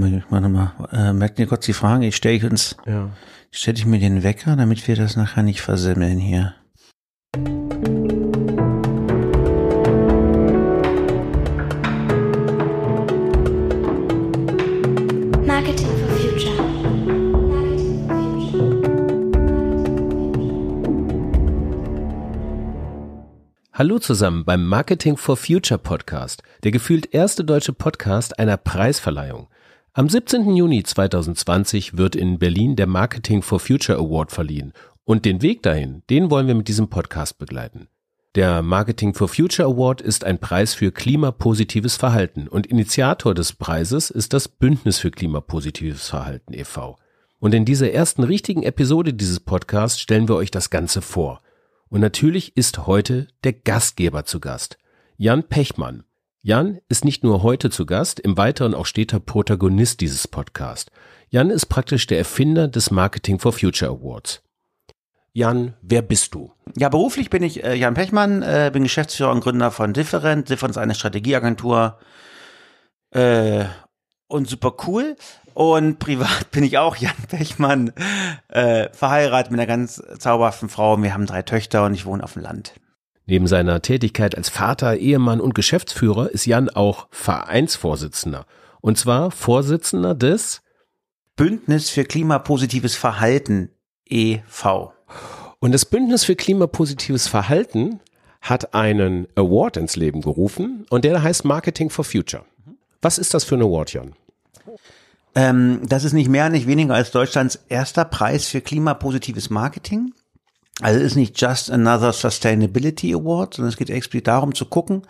warte mal, ich warte mal. Äh, merkt ihr kurz die Frage, ich stelle uns, ja. stelle ich mir den Wecker, damit wir das nachher nicht versemmeln hier. Marketing for Future. Hallo zusammen beim Marketing for Future Podcast, der gefühlt erste deutsche Podcast einer Preisverleihung. Am 17. Juni 2020 wird in Berlin der Marketing for Future Award verliehen und den Weg dahin, den wollen wir mit diesem Podcast begleiten. Der Marketing for Future Award ist ein Preis für klimapositives Verhalten und Initiator des Preises ist das Bündnis für klimapositives Verhalten e.V. Und in dieser ersten richtigen Episode dieses Podcasts stellen wir euch das Ganze vor. Und natürlich ist heute der Gastgeber zu Gast, Jan Pechmann. Jan ist nicht nur heute zu Gast, im Weiteren auch steter Protagonist dieses Podcasts. Jan ist praktisch der Erfinder des Marketing for Future Awards. Jan, wer bist du? Ja, beruflich bin ich äh, Jan Pechmann, äh, bin Geschäftsführer und Gründer von Different. Different ist eine Strategieagentur äh, und super cool. Und privat bin ich auch Jan Pechmann, äh, verheiratet mit einer ganz zauberhaften Frau. Wir haben drei Töchter und ich wohne auf dem Land. Neben seiner Tätigkeit als Vater, Ehemann und Geschäftsführer ist Jan auch Vereinsvorsitzender. Und zwar Vorsitzender des Bündnis für klimapositives Verhalten e.V. Und das Bündnis für klimapositives Verhalten hat einen Award ins Leben gerufen und der heißt Marketing for Future. Was ist das für ein Award, Jan? Ähm, das ist nicht mehr, nicht weniger als Deutschlands erster Preis für klimapositives Marketing. Also es ist nicht just another Sustainability Award, sondern es geht explizit darum zu gucken,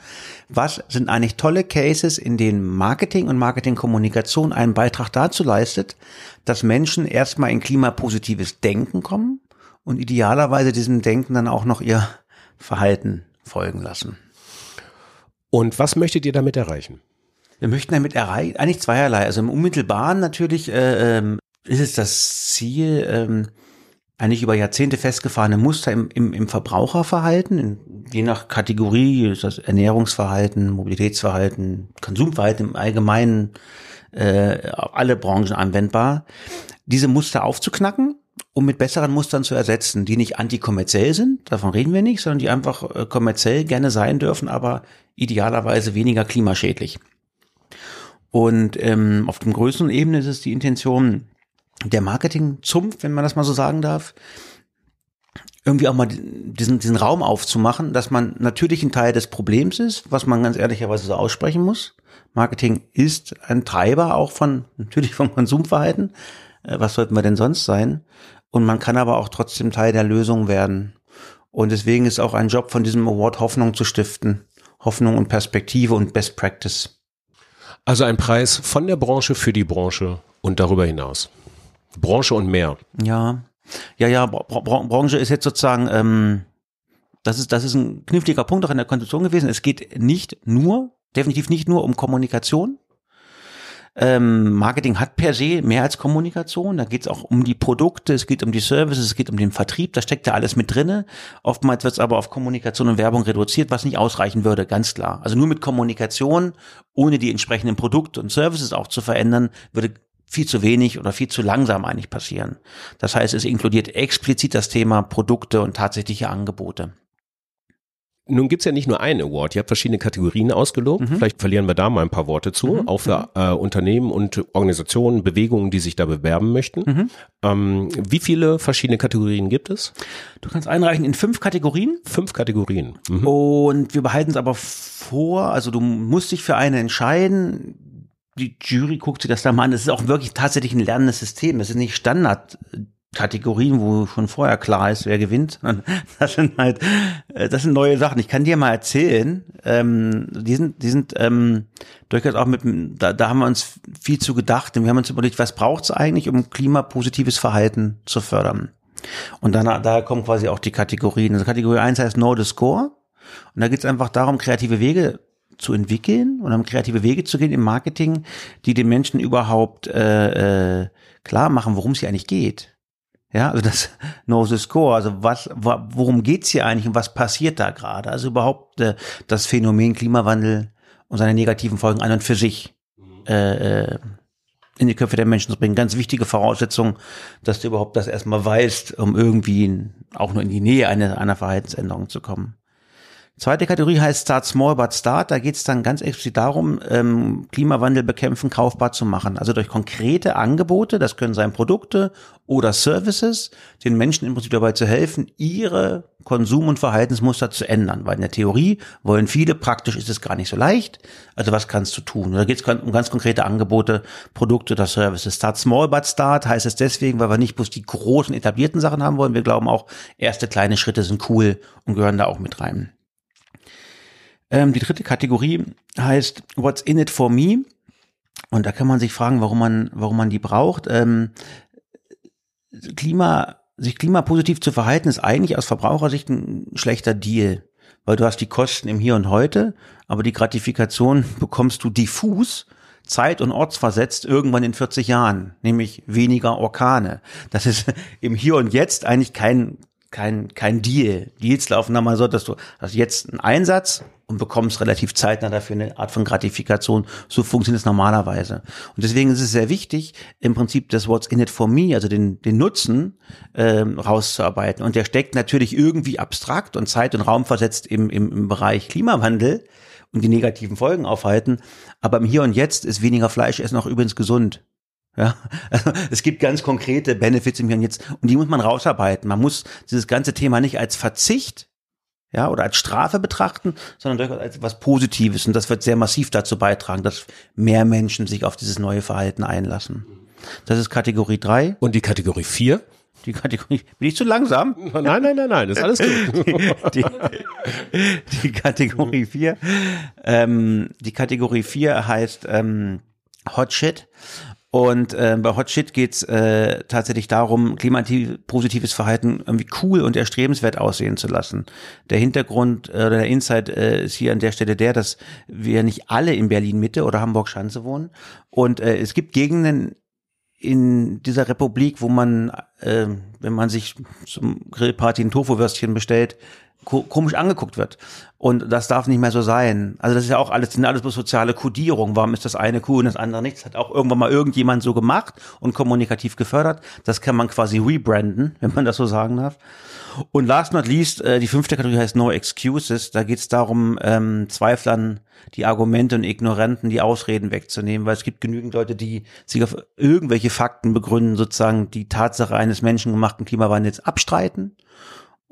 was sind eigentlich tolle Cases, in denen Marketing und Marketingkommunikation einen Beitrag dazu leistet, dass Menschen erstmal in klimapositives Denken kommen und idealerweise diesem Denken dann auch noch ihr Verhalten folgen lassen. Und was möchtet ihr damit erreichen? Wir möchten damit erreichen, eigentlich zweierlei. Also im Unmittelbaren natürlich äh, ähm, ist es das Ziel, ähm, eigentlich über Jahrzehnte festgefahrene Muster im, im, im Verbraucherverhalten, in, je nach Kategorie, ist das Ernährungsverhalten, Mobilitätsverhalten, Konsumverhalten im Allgemeinen, äh, alle Branchen anwendbar, diese Muster aufzuknacken, um mit besseren Mustern zu ersetzen, die nicht antikommerziell sind, davon reden wir nicht, sondern die einfach äh, kommerziell gerne sein dürfen, aber idealerweise weniger klimaschädlich. Und ähm, auf dem größeren Ebene ist es die Intention, der Marketing-Zumpf, wenn man das mal so sagen darf, irgendwie auch mal diesen, diesen Raum aufzumachen, dass man natürlich ein Teil des Problems ist, was man ganz ehrlicherweise so aussprechen muss. Marketing ist ein Treiber auch von, natürlich vom Konsumverhalten. Äh, was sollten wir denn sonst sein? Und man kann aber auch trotzdem Teil der Lösung werden. Und deswegen ist auch ein Job von diesem Award Hoffnung zu stiften. Hoffnung und Perspektive und Best Practice. Also ein Preis von der Branche für die Branche und darüber hinaus. Branche und mehr. Ja, ja, ja, Bra Bra Branche ist jetzt sozusagen, ähm, das ist, das ist ein kniffliger Punkt auch in der Konstitution gewesen. Es geht nicht nur, definitiv nicht nur um Kommunikation. Ähm, Marketing hat per se mehr als Kommunikation. Da geht es auch um die Produkte, es geht um die Services, es geht um den Vertrieb. Da steckt ja alles mit drinne. Oftmals wird es aber auf Kommunikation und Werbung reduziert, was nicht ausreichen würde, ganz klar. Also nur mit Kommunikation, ohne die entsprechenden Produkte und Services auch zu verändern, würde viel zu wenig oder viel zu langsam eigentlich passieren. Das heißt, es inkludiert explizit das Thema Produkte und tatsächliche Angebote. Nun gibt's ja nicht nur einen Award, ihr habt verschiedene Kategorien ausgelobt. Mhm. Vielleicht verlieren wir da mal ein paar Worte zu, mhm. auch für mhm. äh, Unternehmen und Organisationen, Bewegungen, die sich da bewerben möchten. Mhm. Ähm, wie viele verschiedene Kategorien gibt es? Du kannst einreichen in fünf Kategorien. Fünf Kategorien. Mhm. Und wir behalten es aber vor, also du musst dich für eine entscheiden die Jury guckt sich das da mal an. Das ist auch wirklich tatsächlich ein lernendes System. Das ist nicht Standardkategorien, wo schon vorher klar ist, wer gewinnt. Das sind halt, äh, das sind neue Sachen. Ich kann dir mal erzählen, ähm, die sind, die sind ähm, durchaus auch mit, da, da haben wir uns viel zu gedacht. Und wir haben uns überlegt, was braucht es eigentlich, um klimapositives Verhalten zu fördern? Und dann, daher kommen quasi auch die Kategorien. Also Kategorie 1 heißt Know the Score. Und da geht es einfach darum, kreative Wege zu entwickeln und um kreative Wege zu gehen im Marketing, die den Menschen überhaupt äh, äh, klar machen, worum es hier eigentlich geht. Ja, also das Know the Score, also was, worum geht's hier eigentlich und was passiert da gerade? Also überhaupt äh, das Phänomen Klimawandel und seine negativen Folgen an und für sich äh, äh, in die Köpfe der Menschen zu bringen. Ganz wichtige Voraussetzung, dass du überhaupt das erstmal weißt, um irgendwie auch nur in die Nähe einer, einer Verhaltensänderung zu kommen. Zweite Kategorie heißt Start Small but Start. Da geht es dann ganz explizit darum, ähm, Klimawandel bekämpfen kaufbar zu machen. Also durch konkrete Angebote, das können sein Produkte oder Services, den Menschen im Prinzip dabei zu helfen, ihre Konsum- und Verhaltensmuster zu ändern. Weil in der Theorie wollen viele, praktisch ist es gar nicht so leicht. Also was kannst du tun? Da geht es um ganz konkrete Angebote, Produkte oder Services. Start Small but Start heißt es deswegen, weil wir nicht bloß die großen etablierten Sachen haben wollen. Wir glauben auch, erste kleine Schritte sind cool und gehören da auch mit rein. Ähm, die dritte Kategorie heißt What's in it for me? Und da kann man sich fragen, warum man, warum man die braucht. Ähm, Klima, sich klimapositiv zu verhalten, ist eigentlich aus Verbrauchersicht ein schlechter Deal. Weil du hast die Kosten im Hier und Heute, aber die Gratifikation bekommst du diffus, zeit- und ortsversetzt irgendwann in 40 Jahren, nämlich weniger Orkane. Das ist im Hier und Jetzt eigentlich kein, kein, kein Deal. Deals laufen dann mal so, dass du hast jetzt einen Einsatz und bekommst relativ zeitnah dafür eine Art von Gratifikation. So funktioniert es normalerweise. Und deswegen ist es sehr wichtig, im Prinzip das What's in it for me, also den, den Nutzen ähm, rauszuarbeiten. Und der steckt natürlich irgendwie abstrakt und zeit- und raumversetzt im, im, im Bereich Klimawandel und die negativen Folgen aufhalten. Aber im Hier und Jetzt ist weniger Fleisch essen auch übrigens gesund. Ja, also es gibt ganz konkrete Benefits im Hier und Jetzt und die muss man rausarbeiten. Man muss dieses ganze Thema nicht als Verzicht ja, oder als Strafe betrachten, sondern durchaus als etwas Positives. Und das wird sehr massiv dazu beitragen, dass mehr Menschen sich auf dieses neue Verhalten einlassen. Das ist Kategorie drei. Und die Kategorie vier? Die Kategorie, bin ich zu langsam? Nein, nein, nein, nein, ist alles gut. Die, die, die Kategorie vier, ähm, die Kategorie vier heißt ähm, Hot Shit. Und äh, bei Hot Shit geht's äh, tatsächlich darum, klimapositives Verhalten irgendwie cool und erstrebenswert aussehen zu lassen. Der Hintergrund äh, oder der Insight äh, ist hier an der Stelle der, dass wir nicht alle in Berlin Mitte oder Hamburg Schanze wohnen. Und äh, es gibt Gegenden in dieser Republik, wo man, äh, wenn man sich zum Grillparty ein Tofu-Würstchen bestellt, komisch angeguckt wird. Und das darf nicht mehr so sein. Also das ist ja auch alles, sind alles bloß soziale Kodierung. Warum ist das eine cool und das andere nichts? Hat auch irgendwann mal irgendjemand so gemacht und kommunikativ gefördert. Das kann man quasi rebranden, wenn man das so sagen darf. Und last not least, äh, die fünfte Kategorie heißt No Excuses. Da geht es darum, ähm, Zweiflern die Argumente und Ignoranten die Ausreden wegzunehmen, weil es gibt genügend Leute, die sich auf irgendwelche Fakten begründen, sozusagen die Tatsache eines menschengemachten Klimawandels abstreiten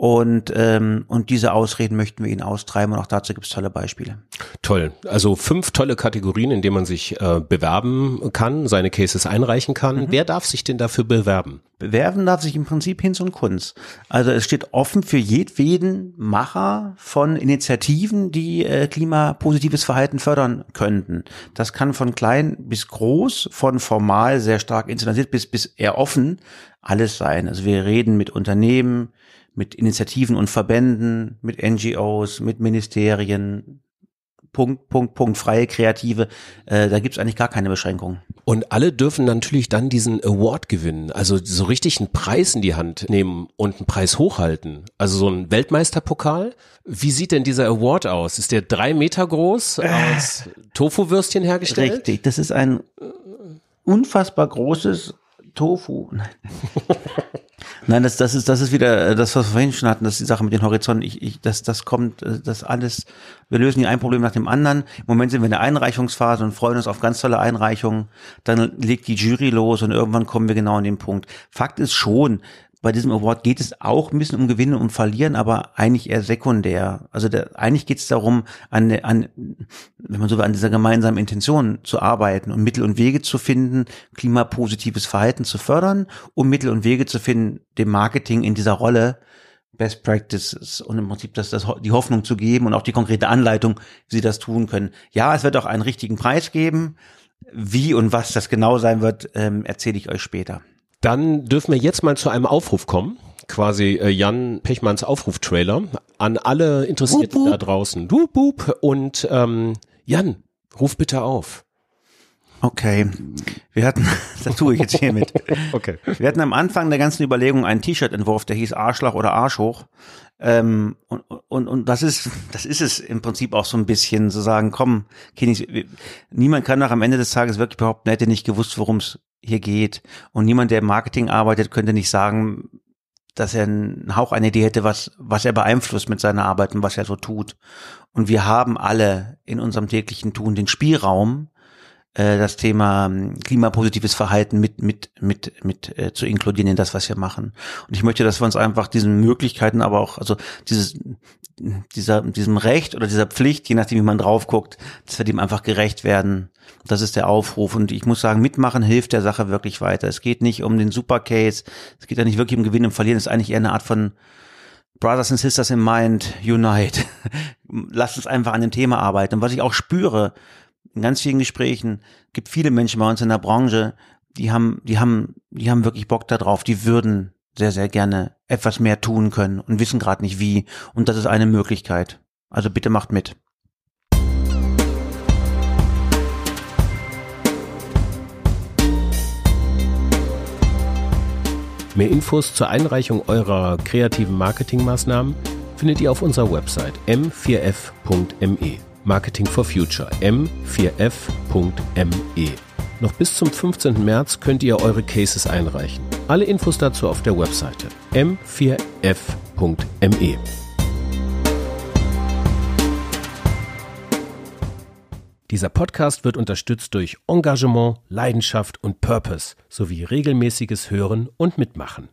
und, ähm, und diese Ausreden möchten wir Ihnen austreiben und auch dazu gibt es tolle Beispiele. Toll. Also fünf tolle Kategorien, in denen man sich äh, bewerben kann, seine Cases einreichen kann. Mhm. Wer darf sich denn dafür bewerben? Bewerben darf sich im Prinzip Hinz und Kunz. Also es steht offen für jedweden Macher von Initiativen, die äh, klimapositives Verhalten fördern könnten. Das kann von klein bis groß, von formal sehr stark internationalisiert bis, bis eher offen alles sein. Also wir reden mit Unternehmen, mit Initiativen und Verbänden, mit NGOs, mit Ministerien, Punkt, Punkt, Punkt, freie Kreative. Äh, da gibt's eigentlich gar keine Beschränkungen. Und alle dürfen natürlich dann diesen Award gewinnen, also so richtig einen Preis in die Hand nehmen und einen Preis hochhalten. Also so ein Weltmeisterpokal. Wie sieht denn dieser Award aus? Ist der drei Meter groß, aus Tofu-Würstchen hergestellt? Richtig, das ist ein unfassbar großes Tofu. Nein, das, das ist, das ist wieder äh, das, was wir vorhin schon hatten, das ist die Sache mit den Horizonten. Ich, ich, das, das kommt, äh, das alles, wir lösen hier ein Problem nach dem anderen. Im Moment sind wir in der Einreichungsphase und freuen uns auf ganz tolle Einreichungen. Dann legt die Jury los und irgendwann kommen wir genau an den Punkt. Fakt ist schon, bei diesem Award geht es auch ein bisschen um Gewinnen und Verlieren, aber eigentlich eher sekundär. Also der, eigentlich geht es darum, an, an, wenn man so will, an dieser gemeinsamen Intention zu arbeiten und Mittel und Wege zu finden, klimapositives Verhalten zu fördern, um Mittel und Wege zu finden, dem Marketing in dieser Rolle Best Practices und im Prinzip das, das, die Hoffnung zu geben und auch die konkrete Anleitung, wie sie das tun können. Ja, es wird auch einen richtigen Preis geben. Wie und was das genau sein wird, ähm, erzähle ich euch später. Dann dürfen wir jetzt mal zu einem Aufruf kommen. Quasi äh, Jan Pechmanns Aufruftrailer an alle Interessierten wup, wup. da draußen. Wup, wup. Und ähm, Jan, ruf bitte auf. Okay. Wir hatten, das tue ich jetzt hiermit. Okay. Wir hatten am Anfang der ganzen Überlegung einen T-Shirt-Entwurf, der hieß Arschloch oder Arsch hoch. Ähm, und, und, und das ist, das ist es im Prinzip auch so ein bisschen, zu sagen, komm, Kinis, niemand kann nach am Ende des Tages wirklich behaupten, er hätte nicht gewusst, worum es hier geht. Und niemand, der im Marketing arbeitet, könnte nicht sagen, dass er einen Hauch eine Idee hätte, was, was er beeinflusst mit seiner Arbeit und was er so tut. Und wir haben alle in unserem täglichen Tun den Spielraum, äh, das Thema ähm, klimapositives Verhalten mit mit mit mit äh, zu inkludieren in das, was wir machen. Und ich möchte, dass wir uns einfach diesen Möglichkeiten, aber auch also dieses dieser diesem Recht oder dieser Pflicht, je nachdem wie man drauf guckt, dass wir dem einfach gerecht werden. Das ist der Aufruf und ich muss sagen, mitmachen hilft der Sache wirklich weiter. Es geht nicht um den Supercase, es geht ja nicht wirklich um Gewinnen und Verlieren, es ist eigentlich eher eine Art von Brothers and Sisters in Mind, Unite. Lasst uns einfach an dem Thema arbeiten. Und was ich auch spüre, in ganz vielen Gesprächen gibt viele Menschen bei uns in der Branche, die haben, die haben, die haben wirklich Bock darauf, die würden sehr, sehr gerne etwas mehr tun können und wissen gerade nicht wie. Und das ist eine Möglichkeit. Also bitte macht mit. Mehr Infos zur Einreichung eurer kreativen Marketingmaßnahmen findet ihr auf unserer Website m4f.me. Marketing for Future m4f.me. Noch bis zum 15. März könnt ihr eure Cases einreichen. Alle Infos dazu auf der Webseite m4f.me. Dieser Podcast wird unterstützt durch Engagement, Leidenschaft und Purpose sowie regelmäßiges Hören und Mitmachen.